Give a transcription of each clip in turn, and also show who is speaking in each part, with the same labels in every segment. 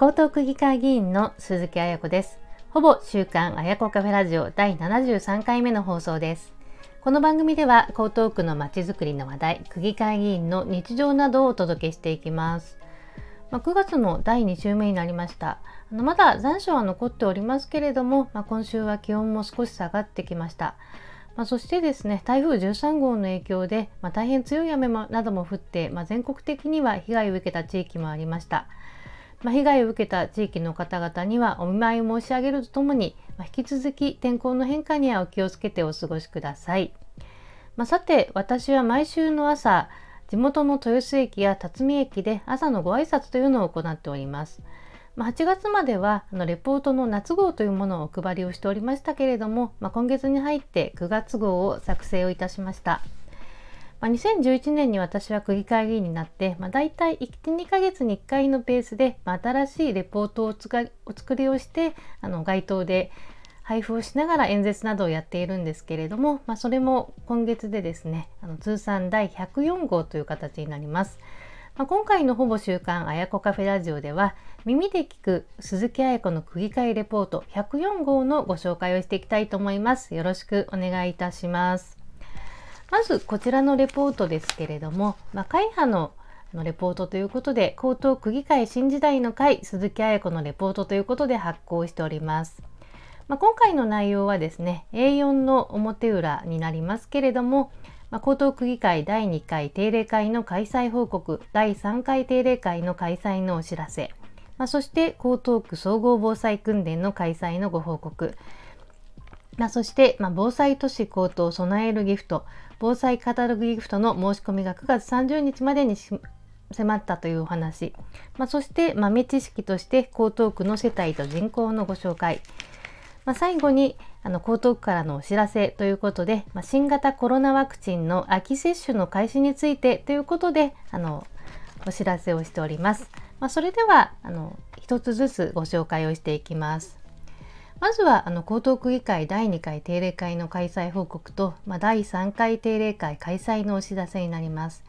Speaker 1: 江東区議会議員の鈴木彩子です。ほぼ週刊彩子カフェラジオ第73回目の放送です。この番組では江東区のまちづくりの話題、区議会議員の日常などをお届けしていきます。まあ、9月の第2週目になりました。あのまだ残暑は残っておりますけれども、まあ、今週は気温も少し下がってきました。まあ、そしてですね台風13号の影響で、まあ、大変強い雨もなども降って、まあ、全国的には被害を受けた地域もありました。まあ、被害を受けた地域の方々にはお見舞いを申し上げるとともに、まあ、引き続き天候の変化にはお気をつけてお過ごしください。まあ、さて私は毎週の朝地元の豊洲駅や辰巳駅で朝のご挨拶というのを行っております。まあ、8月まではあのレポートの夏号というものをお配りをしておりましたけれども、まあ、今月に入って9月号を作成をいたしました。まあ、2011年に私は区議会議員になって、まあ、大体1、2ヶ月に1回のペースで、まあ、新しいレポートをお作りをしてあの街頭で配布をしながら演説などをやっているんですけれども、まあ、それも今月でですねあの通算第104号という形になります。まあ、今回のほぼ週刊あやこカフェラジオでは耳で聞く鈴木彩子の区議会レポート104号のご紹介をしていきたいと思います。よろしくお願いいたします。まずこちらのレポートですけれども、まあ、会派ののレポートということで、江東区議会新時代の会鈴木彩子のレポートということで発行しております。まあ、今回の内容はですね、A4 の表裏になりますけれども、まあ、江東区議会第2回定例会の開催報告、第3回定例会の開催のお知らせ、まあ、そして江東区総合防災訓練の開催のご報告、まあ、そして、まあ、防災都市高等備えるギフト、防災カタログギフトの申し込みが9月30日までに迫ったというお話、まあ、そして豆知識として江東区の世帯と人口のご紹介、まあ、最後にあの江東区からのお知らせということで、まあ、新型コロナワクチンの秋接種の開始についてということであのお知らせをしております。ま、それではあの一つずつご紹介をしていきます。まずはあの江東区議会第2回定例会の開催報告と、まあ、第3回定例会開催のお知らせになります。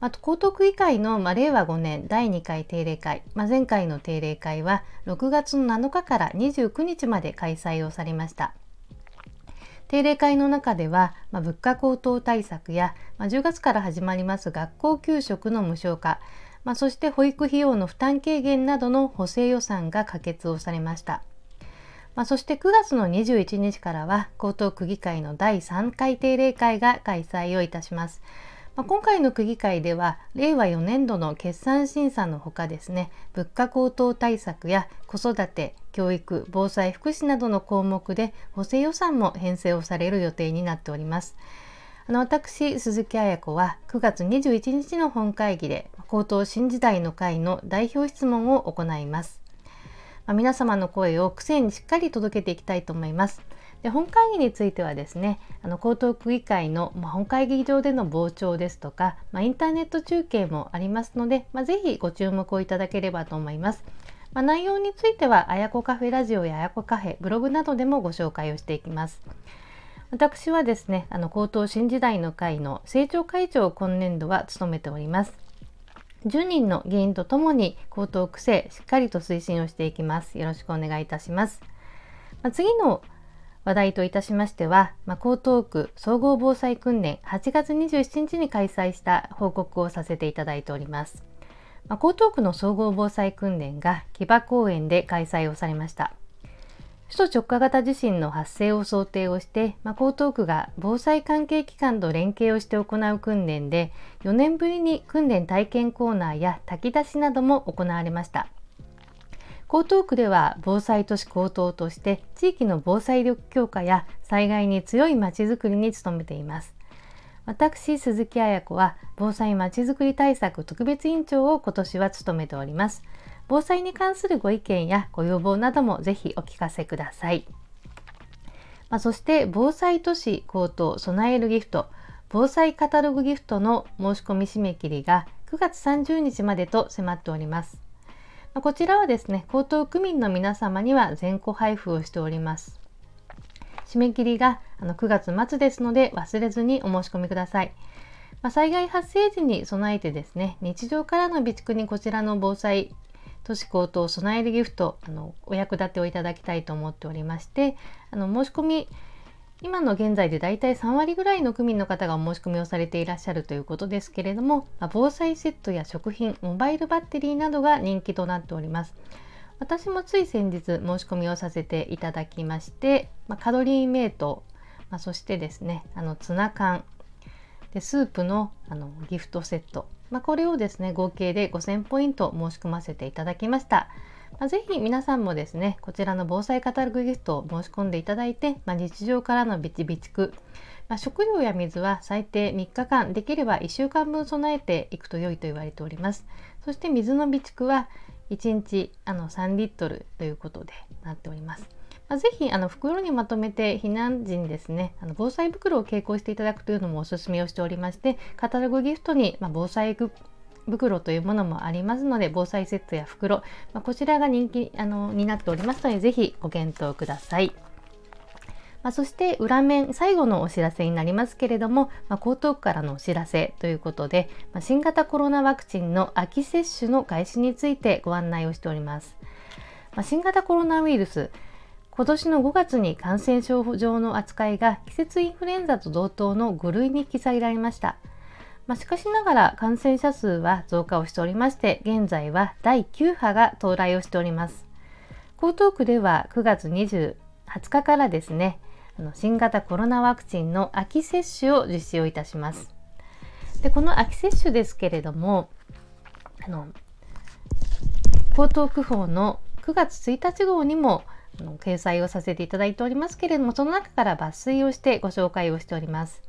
Speaker 1: また江東区議会の、まあ、令和5年第2回定例会、まあ、前回の定例会は6月の7日から29日まで開催をされました。定例会の中では、まあ、物価高騰対策や、まあ、10月から始まります学校給食の無償化、まあ、そして保育費用の負担軽減などの補正予算が可決をされました。まあ、そして9月の21日からは江東区議会の第3回定例会が開催をいたします。まあ、今回の区議会では令和4年度の決算審査のほかですね物価高騰対策や子育て教育防災福祉などの項目で補正予算も編成をされる予定になっておりますあの私鈴木彩子は9月21日の本会議で高等新時代の会の代表質問を行いますまあ、皆様の声を苦戦にしっかり届けていきたいと思いますで本会議についてはですねあの江東区議会の、まあ、本会議場での傍聴ですとか、まあ、インターネット中継もありますので、まあ、ぜひご注目をいただければと思います。まあ、内容についてはあやこカフェラジオやあやこカフェブログなどでもご紹介をしていきます。私はですねあの高等新時代の会の政調会長を今年度は務めております。10人の議員とともに高等区政しっかりと推進をしていきます。よろしくお願いいたします。まあ、次の話題といたしましては、まあ、江東区総合防災訓練8月27日に開催した報告をさせていただいております。まあ、江東区の総合防災訓練が木場公園で開催をされました。首都直下型地震の発生を想定をして、まあ、江東区が防災関係機関と連携をして行う訓練で4年ぶりに訓練体験コーナーや炊き出しなども行われました。江東区では防災都市高等として地域の防災力強化や災害に強いまちづくりに努めています。私、鈴木彩子は防災まちづくり対策特別委員長を今年は務めております。防災に関するご意見やご要望などもぜひお聞かせください。まあ、そして防災都市高等備えるギフト防災カタログギフトの申し込み締め切りが9月30日までと迫っております。こちらはですね、江東区民の皆様には全個配布をしております。締め切りがあの9月末ですので忘れずにお申し込みください。まあ、災害発生時に備えてですね、日常からの備蓄にこちらの防災年高騰備えるギフトあのお役立てをいただきたいと思っておりましてあの申し込み今の現在でだいたい3割ぐらいの区民の方がお申し込みをされていらっしゃるということですけれども、まあ、防災セットや食品モバイルバッテリーなどが人気となっております。私もつい先日申し込みをさせていただきまして、まあ、カロリーメイト、まあ、そしてですねあのツナ缶でスープのあのギフトセット、まあ、これをですね合計で5000ポイント申し込ませていただきました。まあ、ぜひ皆さんもですねこちらの防災カタログギフトを申し込んでいただいて、まあ、日常からの備蓄まあ、食料や水は最低3日間できれば1週間分備えていくと良いと言われておりますそして水の備蓄は1日あの3リットルということでなっておりますあ、ぜひあの袋にまとめて避難時にですねあの防災袋を携行していただくというのもおすすめをしておりましてカタログギフトに、まあ、防災袋というものもありますので防災セットや袋、まあ、こちらが人気あのになっておりますのでぜひご検討ください。まあ、そして裏面最後のお知らせになりますけれども、まあ、江東区からのお知らせということで、まあ、新型コロナワクチンの秋接種の開始についてご案内をしております。ま新型コロナウイルス今年の5月に感染症上の扱いが季節インフルエンザと同等の5類に引き下げられました。まあ、しかしながら感染者数は増加をしておりまして、現在は第9波が到来をしております。江東区では9月20日からですね、あの新型コロナワクチンの秋接種を実施をいたします。でこの秋接種ですけれども、あの江東区法の9月1日号にも掲載をさせていただいておりますけれども、その中から抜粋をしてご紹介をしております。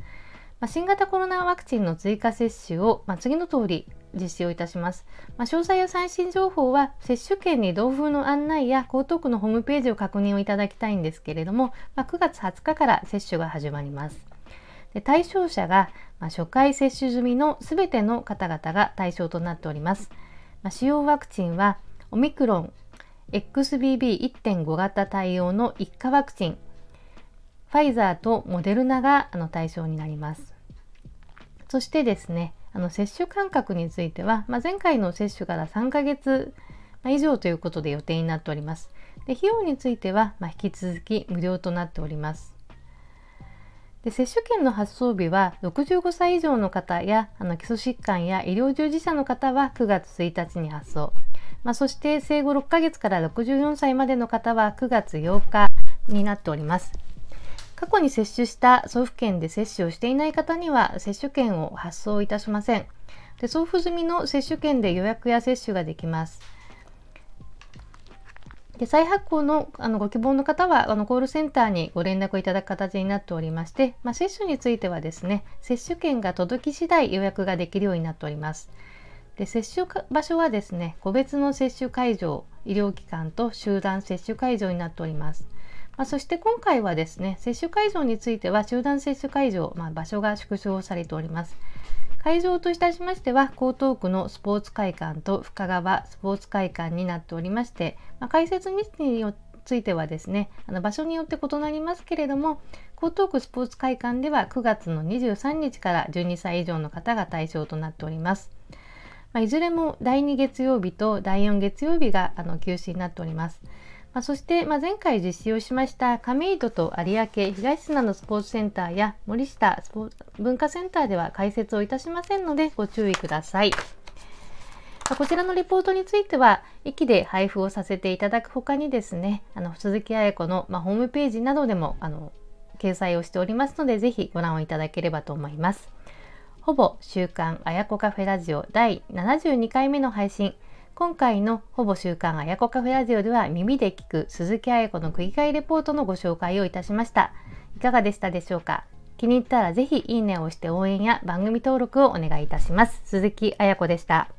Speaker 1: まあ、新型コロナワクチンの追加接種を、まあ、次の通り実施をいたします。まあ、詳細や最新情報は接種券に同封の案内や江東区のホームページを確認をいただきたいんですけれども、まあ、9月20日から接種が始まります。で対象者が、まあ、初回接種済みのすべての方々が対象となっております。まあ、使用ワクチンはオミクロン XBB1.5 型対応の1価ワクチンファイザーとモデルナがあの対象になります。そしてですね、あの接種間隔については、まあ、前回の接種から3ヶ月以上ということで予定になっております。で費用については、まあ、引き続き無料となっております。で接種券の発送日は65歳以上の方やあの基礎疾患や医療従事者の方は9月1日に発送、まあ、そして生後6ヶ月から64歳までの方は9月8日になっております。過去に接種した送付券で接種をしていない方には接種券を発送いたしません。で送付済みの接種券で予約や接種ができます。で再発行のあのご希望の方はあのコールセンターにご連絡いただく形になっておりまして、まあ、接種についてはですね接種券が届き次第予約ができるようになっております。で接種場所はですね個別の接種会場医療機関と集団接種会場になっております。まあ、そして今回はですね、接種会場については集団接種会場、まあ、場所が縮小されております。会場といたしましては、江東区のスポーツ会館と深川スポーツ会館になっておりまして、まあ、開設日についてはですね、あの場所によって異なりますけれども、江東区スポーツ会館では9月の23日から12歳以上の方が対象となっております。まあ、いずれも第2月曜日と第4月曜日があの休止になっております。まあ、そして、まあ、前回実施をしました亀戸と有明東砂のスポーツセンターや森下スポ文化センターでは開設をいたしませんのでご注意ください。こちらのレポートについては、駅で配布をさせていただくほかにですね、あの鈴木彩子の、まあ、ホームページなどでもあの掲載をしておりますので、ぜひご覧をいただければと思います。ほぼ週刊あやこカフェラジオ第72回目の配信、今回のほぼ週刊あやこカフェラジオでは耳で聞く鈴木彩子の区議会レポートのご紹介をいたしました。いかがでしたでしょうか？気に入ったらぜひいいねを押して応援や番組登録をお願いいたします。鈴木彩子でした。